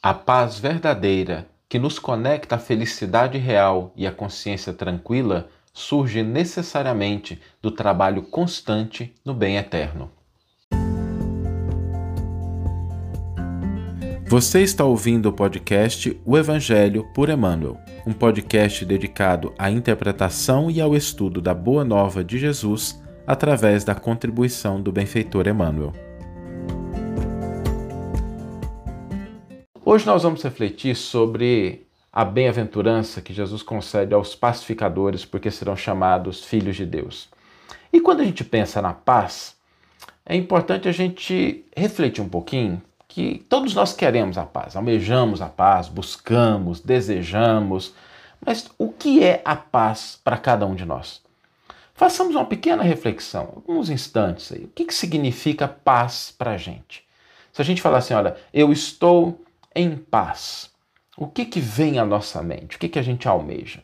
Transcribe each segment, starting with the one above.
A paz verdadeira, que nos conecta à felicidade real e à consciência tranquila, surge necessariamente do trabalho constante no bem eterno. Você está ouvindo o podcast O Evangelho por Emmanuel, um podcast dedicado à interpretação e ao estudo da Boa Nova de Jesus através da contribuição do benfeitor Emmanuel. Hoje nós vamos refletir sobre a bem-aventurança que Jesus concede aos pacificadores, porque serão chamados filhos de Deus. E quando a gente pensa na paz, é importante a gente refletir um pouquinho que todos nós queremos a paz, almejamos a paz, buscamos, desejamos, mas o que é a paz para cada um de nós? Façamos uma pequena reflexão, alguns instantes aí. O que, que significa paz para a gente? Se a gente falar assim, olha, eu estou em paz, o que, que vem à nossa mente? O que, que a gente almeja?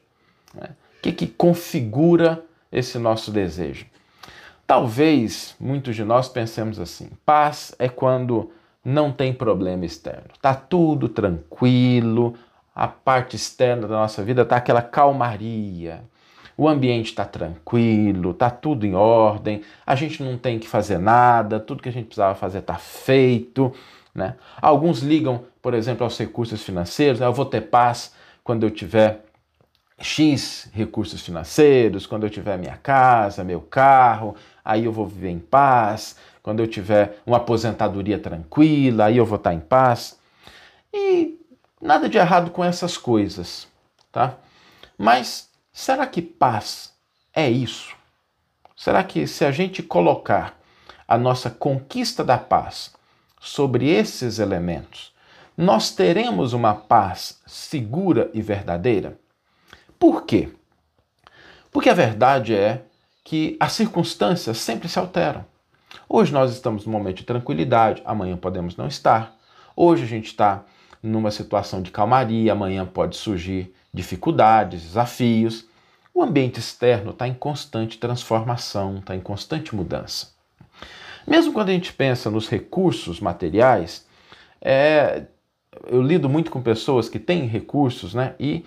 Né? O que, que configura esse nosso desejo? Talvez muitos de nós pensemos assim: paz é quando não tem problema externo. Tá tudo tranquilo, a parte externa da nossa vida tá aquela calmaria. O ambiente está tranquilo, está tudo em ordem, a gente não tem que fazer nada, tudo que a gente precisava fazer está feito. Né? Alguns ligam, por exemplo, aos recursos financeiros, ah, eu vou ter paz quando eu tiver X recursos financeiros, quando eu tiver minha casa, meu carro, aí eu vou viver em paz, quando eu tiver uma aposentadoria tranquila, aí eu vou estar em paz. E nada de errado com essas coisas, tá? Mas será que paz é isso? Será que se a gente colocar a nossa conquista da paz sobre esses elementos, nós teremos uma paz segura e verdadeira? Por quê? Porque a verdade é que as circunstâncias sempre se alteram. Hoje nós estamos num momento de tranquilidade, amanhã podemos não estar. Hoje a gente está numa situação de calmaria, amanhã pode surgir dificuldades, desafios. O ambiente externo está em constante transformação, está em constante mudança. Mesmo quando a gente pensa nos recursos materiais, é, eu lido muito com pessoas que têm recursos, né? E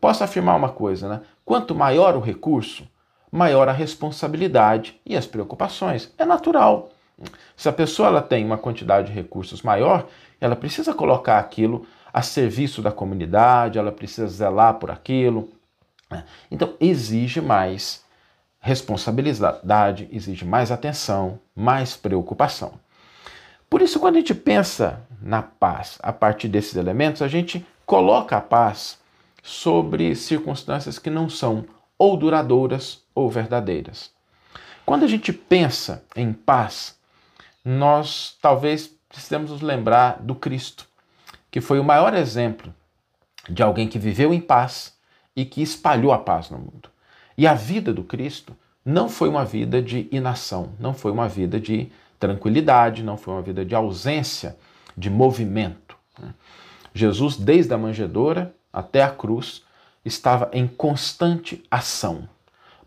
posso afirmar uma coisa, né? Quanto maior o recurso, maior a responsabilidade e as preocupações. É natural. Se a pessoa ela tem uma quantidade de recursos maior, ela precisa colocar aquilo a serviço da comunidade, ela precisa zelar por aquilo. Né? Então, exige mais responsabilidade, exige mais atenção, mais preocupação. Por isso, quando a gente pensa na paz a partir desses elementos, a gente coloca a paz sobre circunstâncias que não são ou duradouras ou verdadeiras. Quando a gente pensa em paz, nós talvez precisamos nos lembrar do Cristo, que foi o maior exemplo de alguém que viveu em paz e que espalhou a paz no mundo. E a vida do Cristo não foi uma vida de inação, não foi uma vida de tranquilidade, não foi uma vida de ausência de movimento. Né? Jesus, desde a manjedoura até a cruz, estava em constante ação,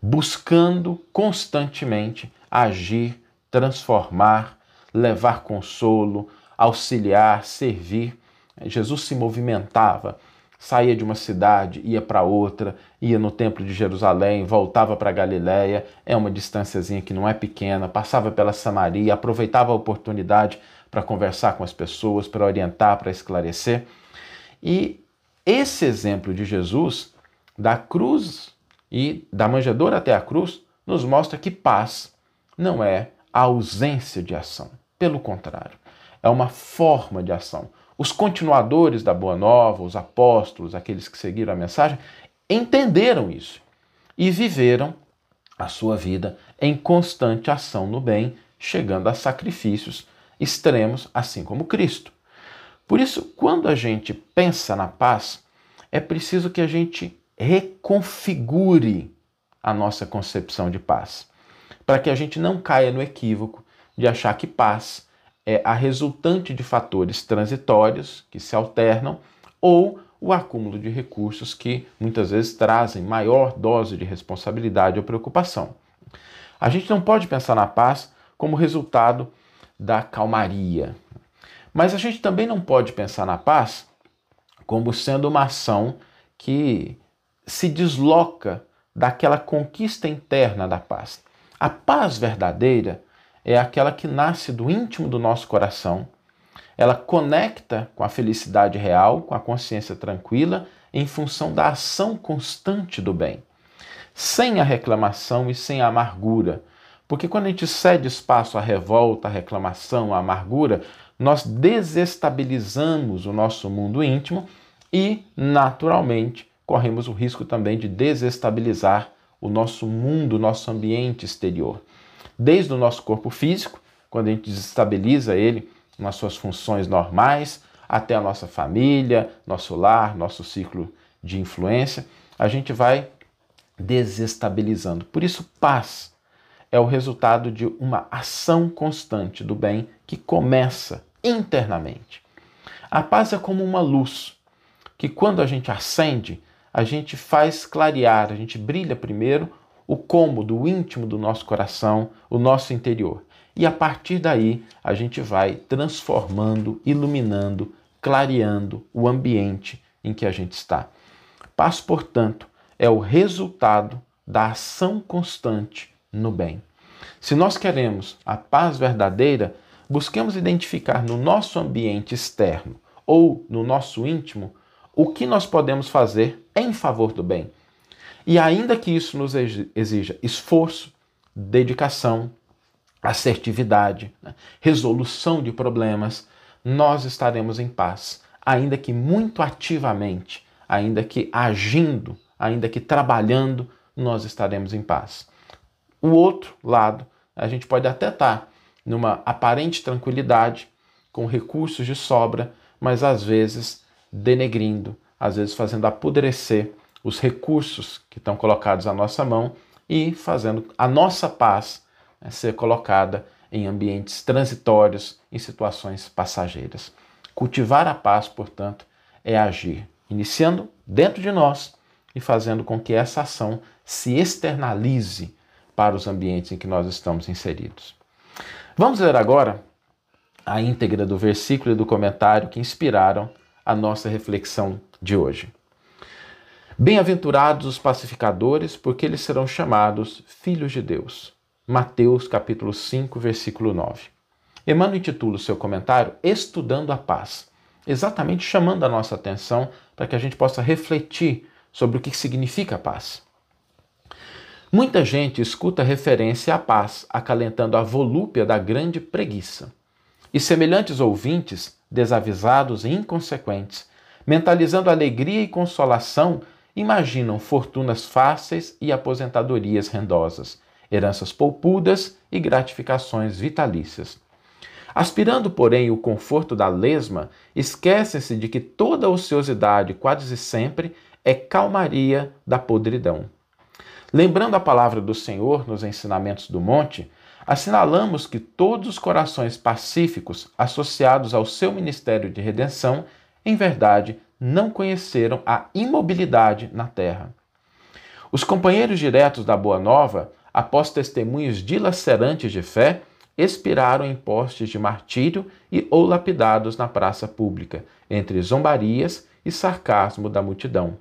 buscando constantemente agir, transformar, levar consolo, auxiliar, servir. Jesus se movimentava, saía de uma cidade, ia para outra, ia no templo de Jerusalém, voltava para Galiléia, é uma distânciazinha que não é pequena, passava pela Samaria, aproveitava a oportunidade para conversar com as pessoas, para orientar, para esclarecer. E esse exemplo de Jesus, da cruz e da manjedoura até a cruz, nos mostra que paz não é a ausência de ação. Pelo contrário, é uma forma de ação. Os continuadores da Boa Nova, os apóstolos, aqueles que seguiram a mensagem, entenderam isso e viveram a sua vida em constante ação no bem, chegando a sacrifícios extremos, assim como Cristo. Por isso, quando a gente pensa na paz, é preciso que a gente reconfigure a nossa concepção de paz, para que a gente não caia no equívoco de achar que paz é a resultante de fatores transitórios que se alternam ou o acúmulo de recursos que muitas vezes trazem maior dose de responsabilidade ou preocupação. A gente não pode pensar na paz como resultado da calmaria, mas a gente também não pode pensar na paz como sendo uma ação que se desloca daquela conquista interna da paz. A paz verdadeira é aquela que nasce do íntimo do nosso coração. Ela conecta com a felicidade real, com a consciência tranquila, em função da ação constante do bem, sem a reclamação e sem a amargura. Porque quando a gente cede espaço à revolta, à reclamação, à amargura, nós desestabilizamos o nosso mundo íntimo e, naturalmente, corremos o risco também de desestabilizar o nosso mundo, o nosso ambiente exterior. Desde o nosso corpo físico, quando a gente desestabiliza ele nas suas funções normais, até a nossa família, nosso lar, nosso ciclo de influência, a gente vai desestabilizando. Por isso, paz é o resultado de uma ação constante do bem que começa internamente. A paz é como uma luz que, quando a gente acende, a gente faz clarear, a gente brilha primeiro o cômodo, o íntimo do nosso coração, o nosso interior. E a partir daí a gente vai transformando, iluminando, clareando o ambiente em que a gente está. Paz, portanto, é o resultado da ação constante no bem. Se nós queremos a paz verdadeira, busquemos identificar no nosso ambiente externo ou no nosso íntimo o que nós podemos fazer em favor do bem. E ainda que isso nos exija esforço, dedicação, assertividade, né, resolução de problemas, nós estaremos em paz, ainda que muito ativamente, ainda que agindo, ainda que trabalhando, nós estaremos em paz. O outro lado, a gente pode até estar numa aparente tranquilidade, com recursos de sobra, mas às vezes denegrindo, às vezes fazendo apodrecer os recursos que estão colocados à nossa mão e fazendo a nossa paz né, ser colocada em ambientes transitórios, em situações passageiras. Cultivar a paz, portanto, é agir, iniciando dentro de nós e fazendo com que essa ação se externalize para os ambientes em que nós estamos inseridos. Vamos ler agora a íntegra do versículo e do comentário que inspiraram a nossa reflexão de hoje. Bem-aventurados os pacificadores, porque eles serão chamados filhos de Deus. Mateus capítulo 5, versículo 9. Emmanuel intitula o seu comentário Estudando a Paz, exatamente chamando a nossa atenção para que a gente possa refletir sobre o que significa a paz. Muita gente escuta referência à paz, acalentando a volúpia da grande preguiça. E semelhantes ouvintes desavisados e inconsequentes, mentalizando alegria e consolação, imaginam fortunas fáceis e aposentadorias rendosas, heranças poupudas e gratificações vitalícias. Aspirando, porém, o conforto da lesma, esquecem-se de que toda ociosidade, quase sempre, é calmaria da podridão. Lembrando a palavra do Senhor nos ensinamentos do monte, assinalamos que todos os corações pacíficos associados ao seu ministério de redenção, em verdade, não conheceram a imobilidade na terra. Os companheiros diretos da Boa Nova, após testemunhos dilacerantes de fé, expiraram em postes de martírio e ou lapidados na praça pública, entre zombarias e sarcasmo da multidão.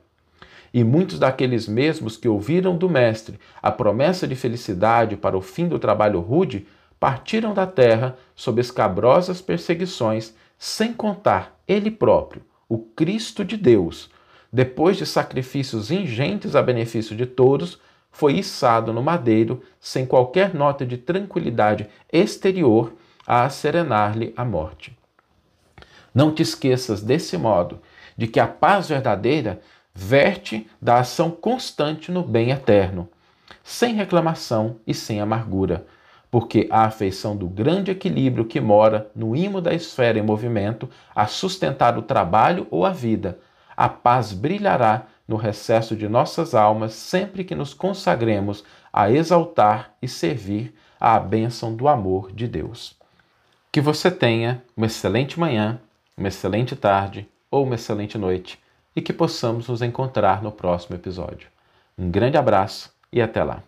E muitos daqueles mesmos que ouviram do Mestre a promessa de felicidade para o fim do trabalho rude partiram da terra sob escabrosas perseguições, sem contar ele próprio, o Cristo de Deus, depois de sacrifícios ingentes a benefício de todos, foi içado no madeiro sem qualquer nota de tranquilidade exterior a serenar-lhe a morte. Não te esqueças desse modo de que a paz verdadeira verte da ação constante no bem eterno, sem reclamação e sem amargura, porque a afeição do grande equilíbrio que mora no imo da esfera em movimento a sustentar o trabalho ou a vida, a paz brilhará no recesso de nossas almas sempre que nos consagremos a exaltar e servir à bênção do amor de Deus. Que você tenha uma excelente manhã, uma excelente tarde ou uma excelente noite e que possamos nos encontrar no próximo episódio. Um grande abraço e até lá!